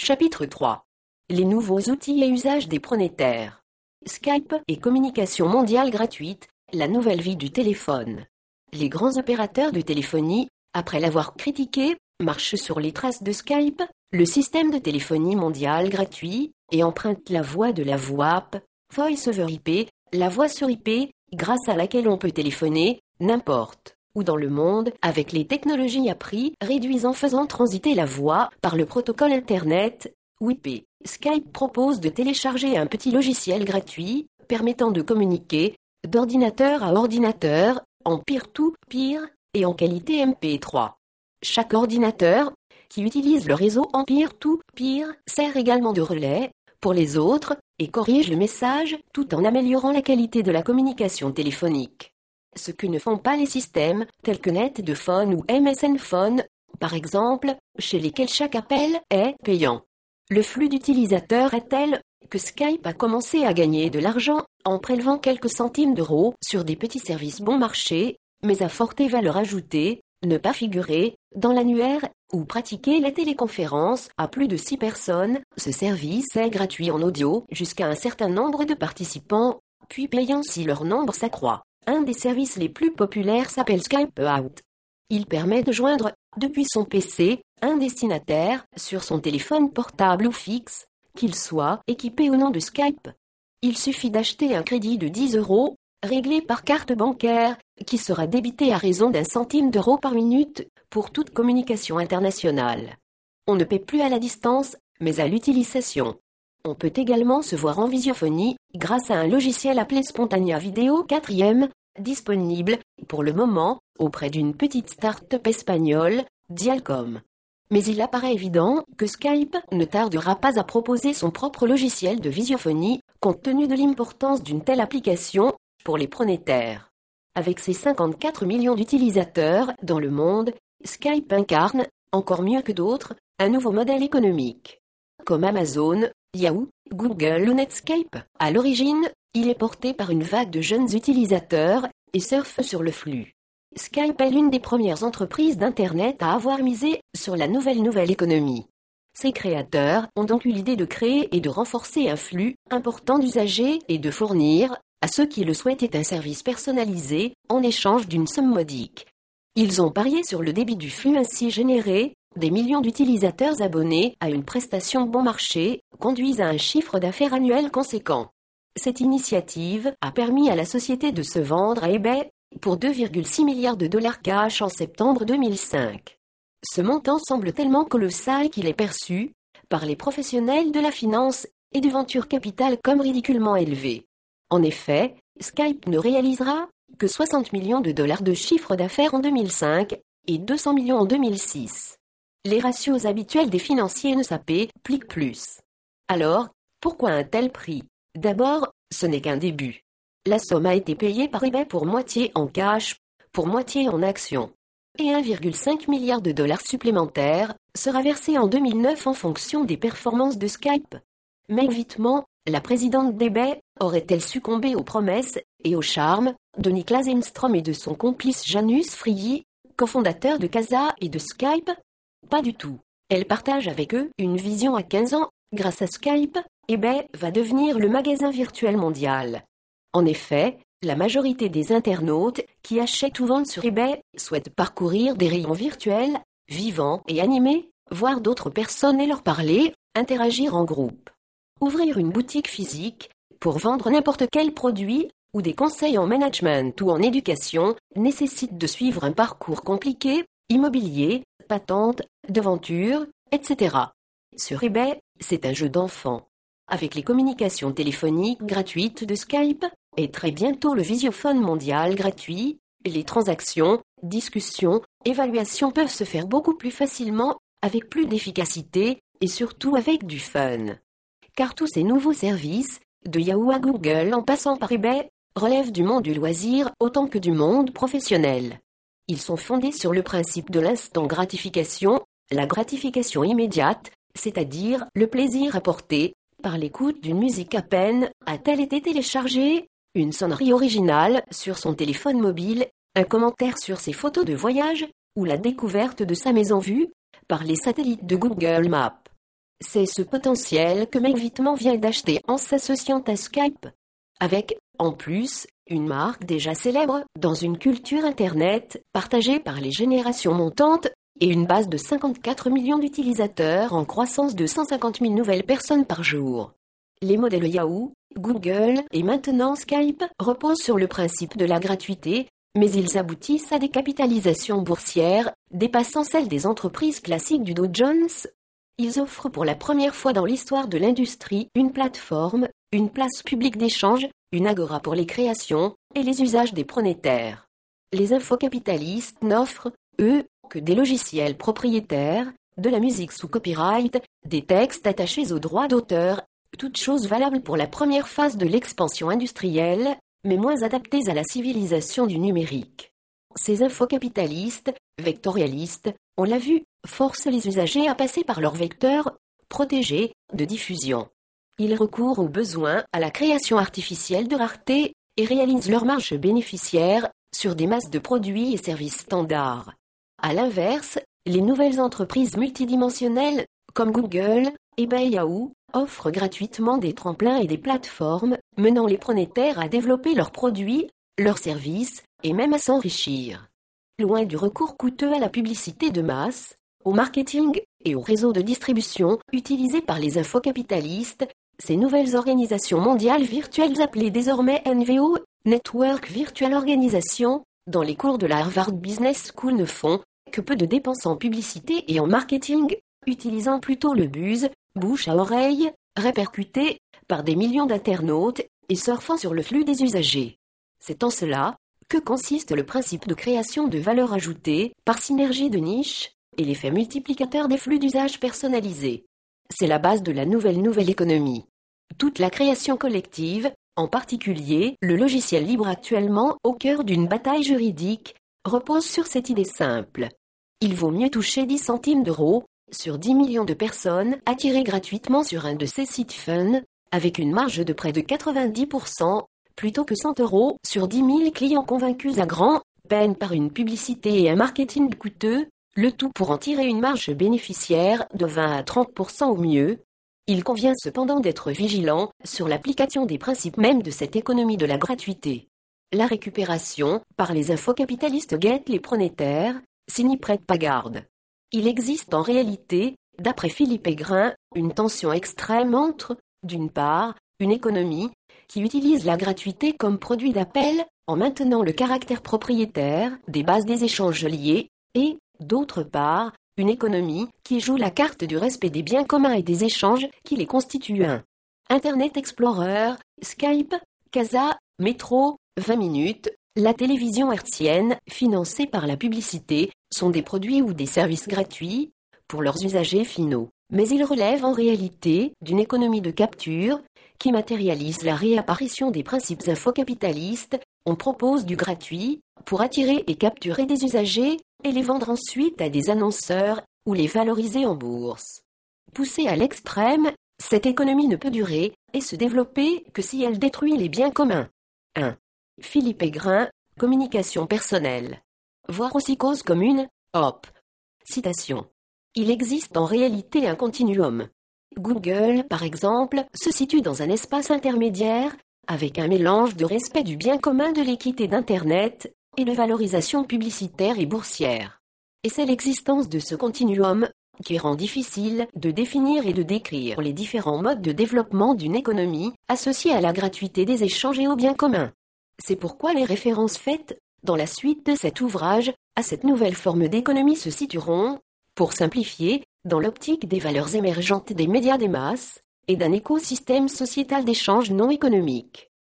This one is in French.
Chapitre 3. Les nouveaux outils et usages des pronétaires. Skype et communication mondiale gratuite, la nouvelle vie du téléphone. Les grands opérateurs de téléphonie, après l'avoir critiqué, marchent sur les traces de Skype, le système de téléphonie mondiale gratuit, et empruntent la voix de la VoIP, Voice over IP, la voix sur IP, grâce à laquelle on peut téléphoner, n'importe où dans le monde, avec les technologies appris, réduisant faisant transiter la voix par le protocole Internet, WIP. Skype propose de télécharger un petit logiciel gratuit, permettant de communiquer, d'ordinateur à ordinateur, en peer-to-peer, et en qualité MP3. Chaque ordinateur, qui utilise le réseau en peer-to-peer, sert également de relais, pour les autres, et corrige le message, tout en améliorant la qualité de la communication téléphonique ce que ne font pas les systèmes, tels que Net de Phone ou MSN Phone, par exemple, chez lesquels chaque appel est payant. Le flux d'utilisateurs est tel que Skype a commencé à gagner de l'argent en prélevant quelques centimes d'euros sur des petits services bon marché, mais à forte valeur ajoutée, ne pas figurer dans l'annuaire ou pratiquer la téléconférence à plus de 6 personnes. Ce service est gratuit en audio jusqu'à un certain nombre de participants, puis payant si leur nombre s'accroît. Un des services les plus populaires s'appelle Skype Out. Il permet de joindre, depuis son PC, un destinataire sur son téléphone portable ou fixe, qu'il soit équipé ou non de Skype. Il suffit d'acheter un crédit de 10 euros, réglé par carte bancaire, qui sera débité à raison d'un centime d'euro par minute pour toute communication internationale. On ne paie plus à la distance, mais à l'utilisation. On peut également se voir en visiophonie grâce à un logiciel appelé Spontania Video 4 disponible, pour le moment, auprès d'une petite start-up espagnole, Dialcom. Mais il apparaît évident que Skype ne tardera pas à proposer son propre logiciel de visiophonie, compte tenu de l'importance d'une telle application pour les pronétaires. Avec ses 54 millions d'utilisateurs dans le monde, Skype incarne, encore mieux que d'autres, un nouveau modèle économique. Comme Amazon, Yahoo, Google ou Netscape, à l'origine, il est porté par une vague de jeunes utilisateurs et surfe sur le flux. Skype est l'une des premières entreprises d'Internet à avoir misé sur la nouvelle nouvelle économie. Ses créateurs ont donc eu l'idée de créer et de renforcer un flux important d'usagers et de fournir, à ceux qui le souhaitaient un service personnalisé, en échange d'une somme modique. Ils ont parié sur le débit du flux ainsi généré, des millions d'utilisateurs abonnés à une prestation bon marché conduisent à un chiffre d'affaires annuel conséquent. Cette initiative a permis à la société de se vendre à eBay pour 2,6 milliards de dollars cash en septembre 2005. Ce montant semble tellement colossal qu'il est perçu, par les professionnels de la finance et du venture capital comme ridiculement élevé. En effet, Skype ne réalisera que 60 millions de dollars de chiffre d'affaires en 2005 et 200 millions en 2006. Les ratios habituels des financiers ne s'appliquent plus. Alors, pourquoi un tel prix? D'abord, ce n'est qu'un début. La somme a été payée par eBay pour moitié en cash, pour moitié en actions. Et 1,5 milliard de dollars supplémentaires sera versé en 2009 en fonction des performances de Skype. Mais vitement, la présidente d'eBay aurait-elle succombé aux promesses et au charme de Niklas Enstrom et de son complice Janus Frigi, cofondateur de Casa et de Skype? Pas du tout. Elle partage avec eux une vision à 15 ans, grâce à Skype, eBay va devenir le magasin virtuel mondial. En effet, la majorité des internautes qui achètent ou vendent sur eBay souhaitent parcourir des rayons virtuels, vivants et animés, voir d'autres personnes et leur parler, interagir en groupe. Ouvrir une boutique physique, pour vendre n'importe quel produit, ou des conseils en management ou en éducation, nécessite de suivre un parcours compliqué, immobilier, patente, devanture, etc. Sur eBay, c'est un jeu d'enfant avec les communications téléphoniques gratuites de Skype, et très bientôt le visiophone mondial gratuit, les transactions, discussions, évaluations peuvent se faire beaucoup plus facilement, avec plus d'efficacité, et surtout avec du fun. Car tous ces nouveaux services, de Yahoo à Google en passant par eBay, relèvent du monde du loisir autant que du monde professionnel. Ils sont fondés sur le principe de l'instant gratification, la gratification immédiate, c'est-à-dire le plaisir apporté, par l'écoute d'une musique à peine a-t-elle été téléchargée, une sonnerie originale sur son téléphone mobile, un commentaire sur ses photos de voyage, ou la découverte de sa maison vue par les satellites de Google Maps. C'est ce potentiel que McVitman vient d'acheter en s'associant à Skype. Avec, en plus, une marque déjà célèbre dans une culture Internet partagée par les générations montantes et une base de 54 millions d'utilisateurs en croissance de 150 000 nouvelles personnes par jour. Les modèles Yahoo, Google et maintenant Skype reposent sur le principe de la gratuité, mais ils aboutissent à des capitalisations boursières dépassant celles des entreprises classiques du Dow Jones ils offrent pour la première fois dans l'histoire de l'industrie une plateforme, une place publique d'échange, une agora pour les créations et les usages des pronétaires. Les infocapitalistes n'offrent, eux, que des logiciels propriétaires, de la musique sous copyright, des textes attachés aux droits d'auteur, toutes choses valables pour la première phase de l'expansion industrielle, mais moins adaptées à la civilisation du numérique. Ces infocapitalistes, vectorialistes, on l'a vu, forcent les usagers à passer par leur vecteur protégé de diffusion. Ils recourent au besoin à la création artificielle de rareté et réalisent leur marge bénéficiaire sur des masses de produits et services standards. A l'inverse, les nouvelles entreprises multidimensionnelles, comme Google et Yahoo, offrent gratuitement des tremplins et des plateformes, menant les pronétaires à développer leurs produits, leurs services, et même à s'enrichir. Loin du recours coûteux à la publicité de masse, au marketing et au réseau de distribution utilisés par les infocapitalistes, ces nouvelles organisations mondiales virtuelles appelées désormais NVO, Network Virtual Organization, dans les cours de la Harvard Business School ne font que peu de dépenses en publicité et en marketing, utilisant plutôt le buzz, bouche à oreille, répercuté par des millions d'internautes et surfant sur le flux des usagers. C'est en cela que consiste le principe de création de valeur ajoutée par synergie de niche et l'effet multiplicateur des flux d'usage personnalisés. C'est la base de la nouvelle nouvelle économie. Toute la création collective, en particulier le logiciel libre actuellement au cœur d'une bataille juridique, repose sur cette idée simple. Il vaut mieux toucher 10 centimes d'euros sur 10 millions de personnes attirées gratuitement sur un de ces sites fun, avec une marge de près de 90%, plutôt que 100 euros sur 10 000 clients convaincus à grand peine par une publicité et un marketing coûteux, le tout pour en tirer une marge bénéficiaire de 20 à 30% au mieux. Il convient cependant d'être vigilant sur l'application des principes mêmes de cette économie de la gratuité. La récupération, par les infocapitalistes guette les pronétaires, s'ils n'y prêtent pas garde. Il existe en réalité, d'après Philippe Aigrin, une tension extrême entre, d'une part, une économie qui utilise la gratuité comme produit d'appel, en maintenant le caractère propriétaire des bases des échanges liés, et, d'autre part, une économie qui joue la carte du respect des biens communs et des échanges qui les constituent. Internet Explorer, Skype, Casa, Métro, 20 minutes, la télévision hertzienne, financée par la publicité, sont des produits ou des services gratuits pour leurs usagers finaux. Mais ils relèvent en réalité d'une économie de capture qui matérialise la réapparition des principes infocapitalistes, on propose du gratuit pour attirer et capturer des usagers et les vendre ensuite à des annonceurs ou les valoriser en bourse. Poussée à l'extrême, cette économie ne peut durer et se développer que si elle détruit les biens communs. 1. Philippe Aigrin, Communication personnelle. Voir aussi cause commune, hop. Citation. Il existe en réalité un continuum. Google, par exemple, se situe dans un espace intermédiaire, avec un mélange de respect du bien commun de l'équité d'Internet et de valorisation publicitaire et boursière. Et c'est l'existence de ce continuum qui rend difficile de définir et de décrire les différents modes de développement d'une économie associée à la gratuité des échanges et au bien commun. C'est pourquoi les références faites, dans la suite de cet ouvrage, à cette nouvelle forme d'économie se situeront, pour simplifier, dans l'optique des valeurs émergentes des médias des masses et d'un écosystème sociétal d'échanges non économiques.